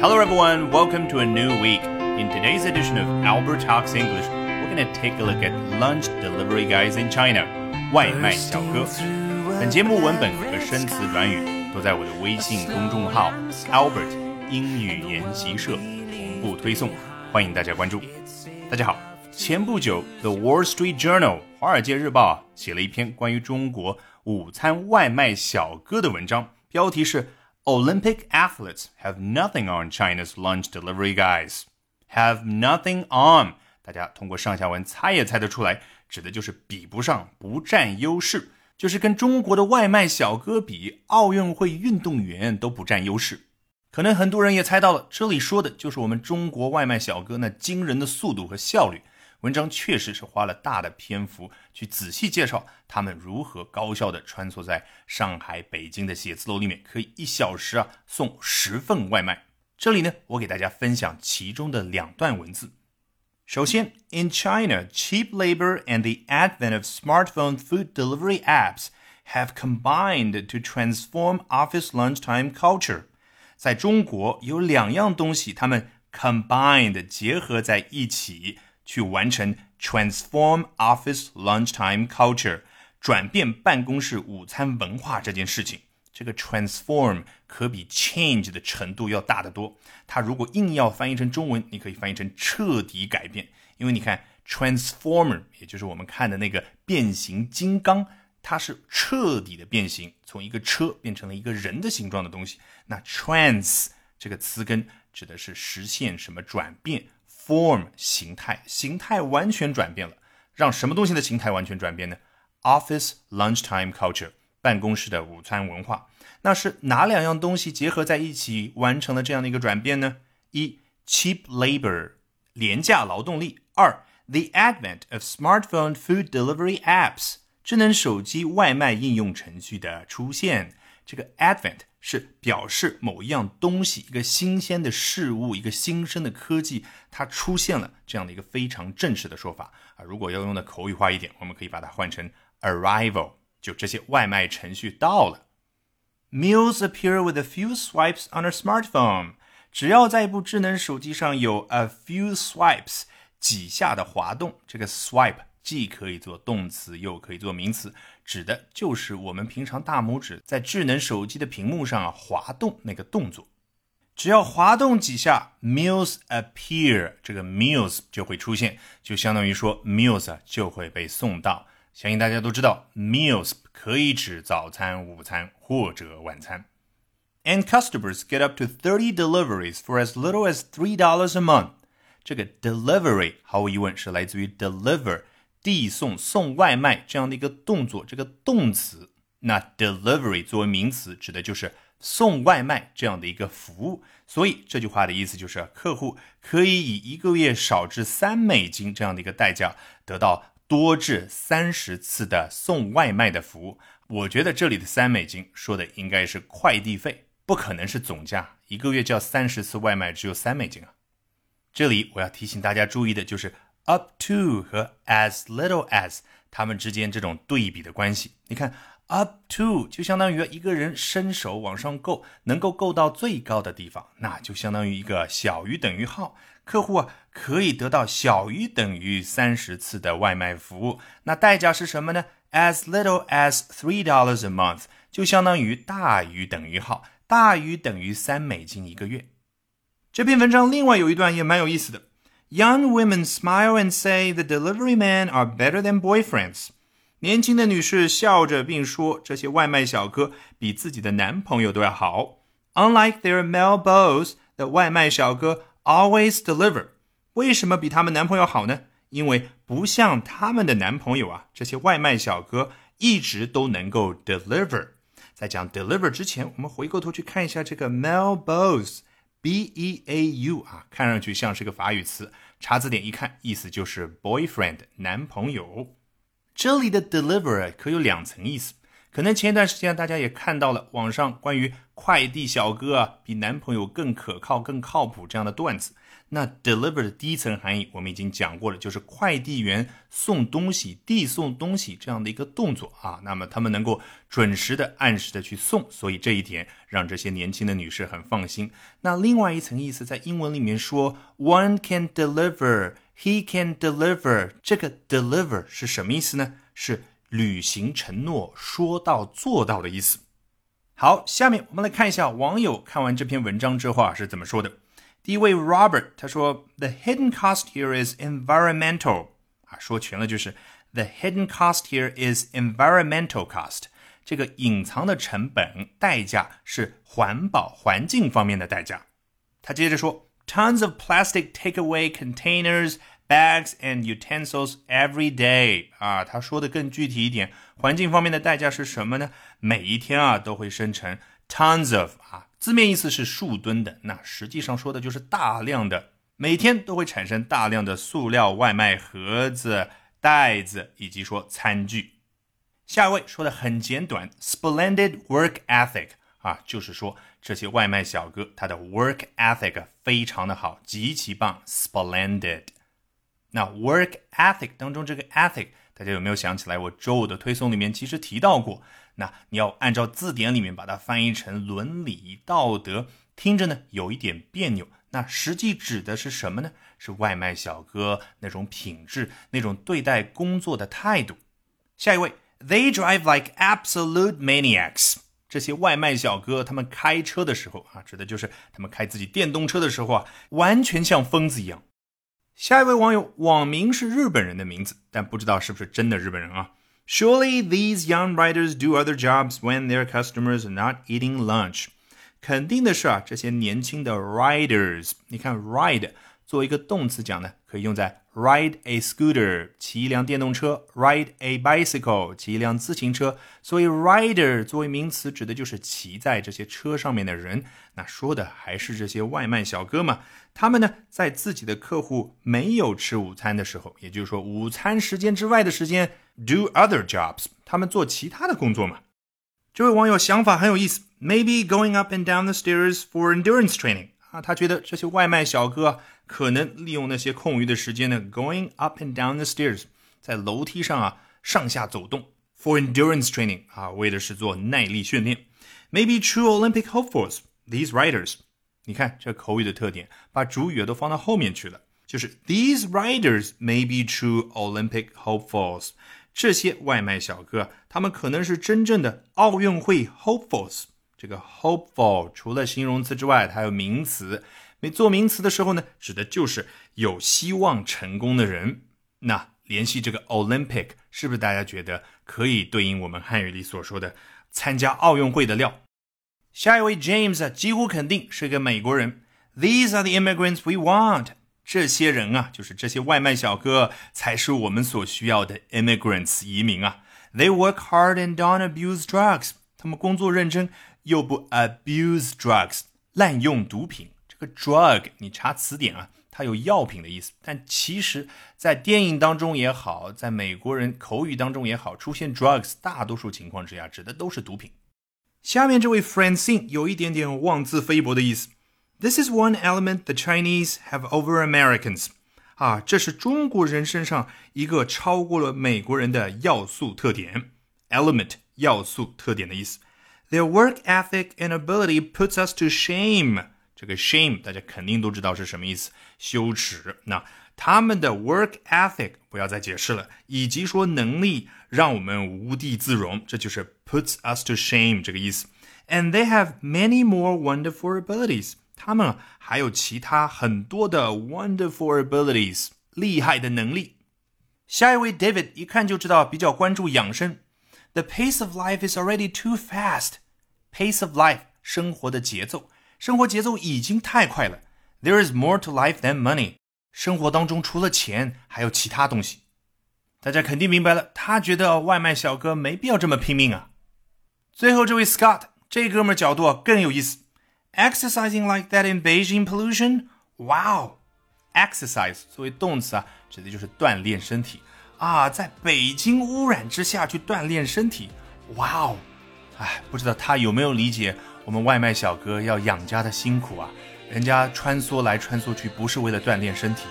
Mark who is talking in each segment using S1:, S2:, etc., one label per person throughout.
S1: Hello, everyone. Welcome to a new week. In today's edition of Albert Talks English, we're going to take a look at lunch delivery guys in China. 外卖小哥。本节目文本和生词短语都在我的微信公众号 Albert 英语研习社同步推送，欢迎大家关注。大家好，前不久，The Wall Street Journal 华尔街日报写了一篇关于中国午餐外卖小哥的文章，标题是 Olympic athletes have nothing on China's lunch delivery guys. Have nothing on，大家通过上下文猜也猜得出来，指的就是比不上，不占优势，就是跟中国的外卖小哥比，奥运会运动员都不占优势。可能很多人也猜到了，这里说的就是我们中国外卖小哥那惊人的速度和效率。文章确实是花了大的篇幅去仔细介绍他们如何高效的穿梭在上海、北京的写字楼里面，可以一小时啊送十份外卖。这里呢，我给大家分享其中的两段文字。首先，In China, cheap labor and the advent of smartphone food delivery apps have combined to transform office lunchtime culture。在中国，有两样东西，它们 combined 结合在一起。去完成 transform office lunchtime culture 转变办公室午餐文化这件事情。这个 transform 可比 change 的程度要大得多。它如果硬要翻译成中文，你可以翻译成彻底改变。因为你看 transformer，也就是我们看的那个变形金刚，它是彻底的变形，从一个车变成了一个人的形状的东西。那 trans 这个词根指的是实现什么转变。Form 形态，形态完全转变了，让什么东西的形态完全转变呢？Office lunchtime culture，办公室的午餐文化，那是哪两样东西结合在一起完成了这样的一个转变呢？一，cheap labor，廉价劳动力；二，the advent of smartphone food delivery apps，智能手机外卖应用程序的出现。这个 advent 是表示某一样东西、一个新鲜的事物、一个新生的科技，它出现了这样的一个非常正式的说法啊。如果要用的口语化一点，我们可以把它换成 arrival，就这些外卖程序到了。Meals appear with a few swipes on a smartphone，只要在一部智能手机上有 a few swipes 几下的滑动，这个 swipe。既可以做动词，又可以做名词，指的就是我们平常大拇指在智能手机的屏幕上啊滑动那个动作。只要滑动几下，meals appear，这个 meals 就会出现，就相当于说 meals 就会被送到。相信大家都知道，meals 可以指早餐、午餐或者晚餐。And customers get up to thirty deliveries for as little as three dollars a month。这个 delivery 毫无疑问是来自于 deliver。递送、送外卖这样的一个动作，这个动词，那 delivery 作为名词，指的就是送外卖这样的一个服务。所以这句话的意思就是，客户可以以一个月少至三美金这样的一个代价，得到多至三十次的送外卖的服务。我觉得这里的三美金说的应该是快递费，不可能是总价。一个月叫三十次外卖，只有三美金啊！这里我要提醒大家注意的就是。Up to 和 as little as 它们之间这种对比的关系，你看 up to 就相当于一个人伸手往上够，能够够到最高的地方，那就相当于一个小于等于号。客户啊可以得到小于等于三十次的外卖服务，那代价是什么呢？As little as three dollars a month 就相当于大于等于号，大于等于三美金一个月。这篇文章另外有一段也蛮有意思的。Young women smile and say the delivery men are better than boyfriends。年轻的女士笑着并说，这些外卖小哥比自己的男朋友都要好。Unlike their male boss，的外卖小哥 always deliver。为什么比他们男朋友好呢？因为不像他们的男朋友啊，这些外卖小哥一直都能够 deliver。在讲 deliver 之前，我们回过头去看一下这个 male boss。B E A U 啊，看上去像是个法语词， 查字典一看，意思就是 boyfriend 男朋友。这里的 deliver 可有两层意思，可能前一段时间大家也看到了网上关于快递小哥比男朋友更可靠、更靠谱这样的段子。那 deliver 的第一层含义我们已经讲过了，就是快递员送东西、递送东西这样的一个动作啊。那么他们能够准时的、按时的去送，所以这一点让这些年轻的女士很放心。那另外一层意思，在英文里面说 one can deliver。He can deliver，这个 deliver 是什么意思呢？是履行承诺、说到做到的意思。好，下面我们来看一下网友看完这篇文章之后啊是怎么说的。第一位 Robert 他说：“The hidden cost here is environmental。”啊，说全了就是 “The hidden cost here is environmental cost。”这个隐藏的成本代价是环保环境方面的代价。他接着说。tons of plastic takeaway containers, bags and utensils every day 啊，他说的更具体一点，环境方面的代价是什么呢？每一天啊都会生成 tons of 啊，字面意思是数吨的，那实际上说的就是大量的，每天都会产生大量的塑料外卖盒子、袋子以及说餐具。下一位说的很简短，splendid work ethic 啊，就是说。这些外卖小哥，他的 work ethic 非常的好，极其棒，splendid。那 work ethic 当中这个 ethic，大家有没有想起来？我周五的推送里面其实提到过。那你要按照字典里面把它翻译成伦理道德，听着呢有一点别扭。那实际指的是什么呢？是外卖小哥那种品质，那种对待工作的态度。下一位，They drive like absolute maniacs。这些外卖小哥，他们开车的时候啊，指的就是他们开自己电动车的时候啊，完全像疯子一样。下一位网友网名是日本人的名字，但不知道是不是真的日本人啊？Surely these young riders do other jobs when their customers are not eating lunch。肯定的是啊，这些年轻的 riders，你看 ride 作为一个动词讲呢，可以用在。 Ride a scooter，骑一辆电动车；ride a bicycle，骑一辆自行车。所以，rider 作为名词，指的就是骑在这些车上面的人。那说的还是这些外卖小哥嘛？他们呢，在自己的客户没有吃午餐的时候，也就是说午餐时间之外的时间，do other jobs，他们做其他的工作嘛？这位网友想法很有意思，maybe going up and down the stairs for endurance training。啊，他觉得这些外卖小哥可能利用那些空余的时间呢，going up and down the stairs，在楼梯上啊上下走动，for endurance training 啊，为的是做耐力训练。Maybe true Olympic hopefuls, these riders。你看这口语的特点，把主语都放到后面去了，就是 these riders may be true Olympic hopefuls。这些外卖小哥，他们可能是真正的奥运会 hopefuls。这个 hopeful 除了形容词之外，它还有名词。没做名词的时候呢，指的就是有希望成功的人。那联系这个 Olympic，是不是大家觉得可以对应我们汉语里所说的参加奥运会的料？下一位 James 啊几乎肯定是个美国人。These are the immigrants we want。这些人啊，就是这些外卖小哥，才是我们所需要的 immigrants 移民啊。They work hard and don't abuse drugs。他们工作认真。又不 abuse drugs，滥用毒品。这个 drug，你查词典啊，它有药品的意思。但其实，在电影当中也好，在美国人口语当中也好，出现 drugs，大多数情况之下指的都是毒品。下面这位 Francine 有一点点妄自菲薄的意思。This is one element the Chinese have over Americans。啊，这是中国人身上一个超过了美国人的要素特点。Element 要素特点的意思。Their work ethic and ability puts us to shame。这个 shame 大家肯定都知道是什么意思，羞耻。那他们的 work ethic 不要再解释了，以及说能力让我们无地自容，这就是 puts us to shame 这个意思。And they have many more wonderful abilities。他们还有其他很多的 wonderful abilities，厉害的能力。下一位 David 一看就知道比较关注养生。 The pace of life is already too fast. Pace of life，生活的节奏，生活节奏已经太快了。There is more to life than money. 生活当中除了钱，还有其他东西。大家肯定明白了，他觉得外卖小哥没必要这么拼命啊。最后这位 Scott，这哥们角度更有意思。Exercising like that in Beijing pollution? Wow! Exercise 作为动词啊，指的就是锻炼身体。 啊，在北京污染之下去锻炼身体，哇哦！哎，不知道他有没有理解我们外卖小哥要养家的辛苦啊？人家穿梭来穿梭去，不是为了锻炼身体。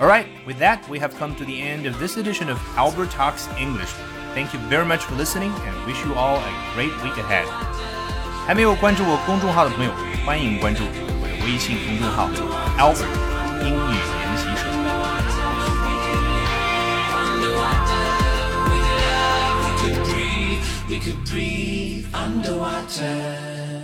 S1: All right, with that, we have come to the end of this edition of Albert Talks English. Thank you very much for listening and wish you all a great week ahead. 还没有关注我公众号的朋友，欢迎关注我的微信公众号 Albert 英语
S2: could breathe underwater.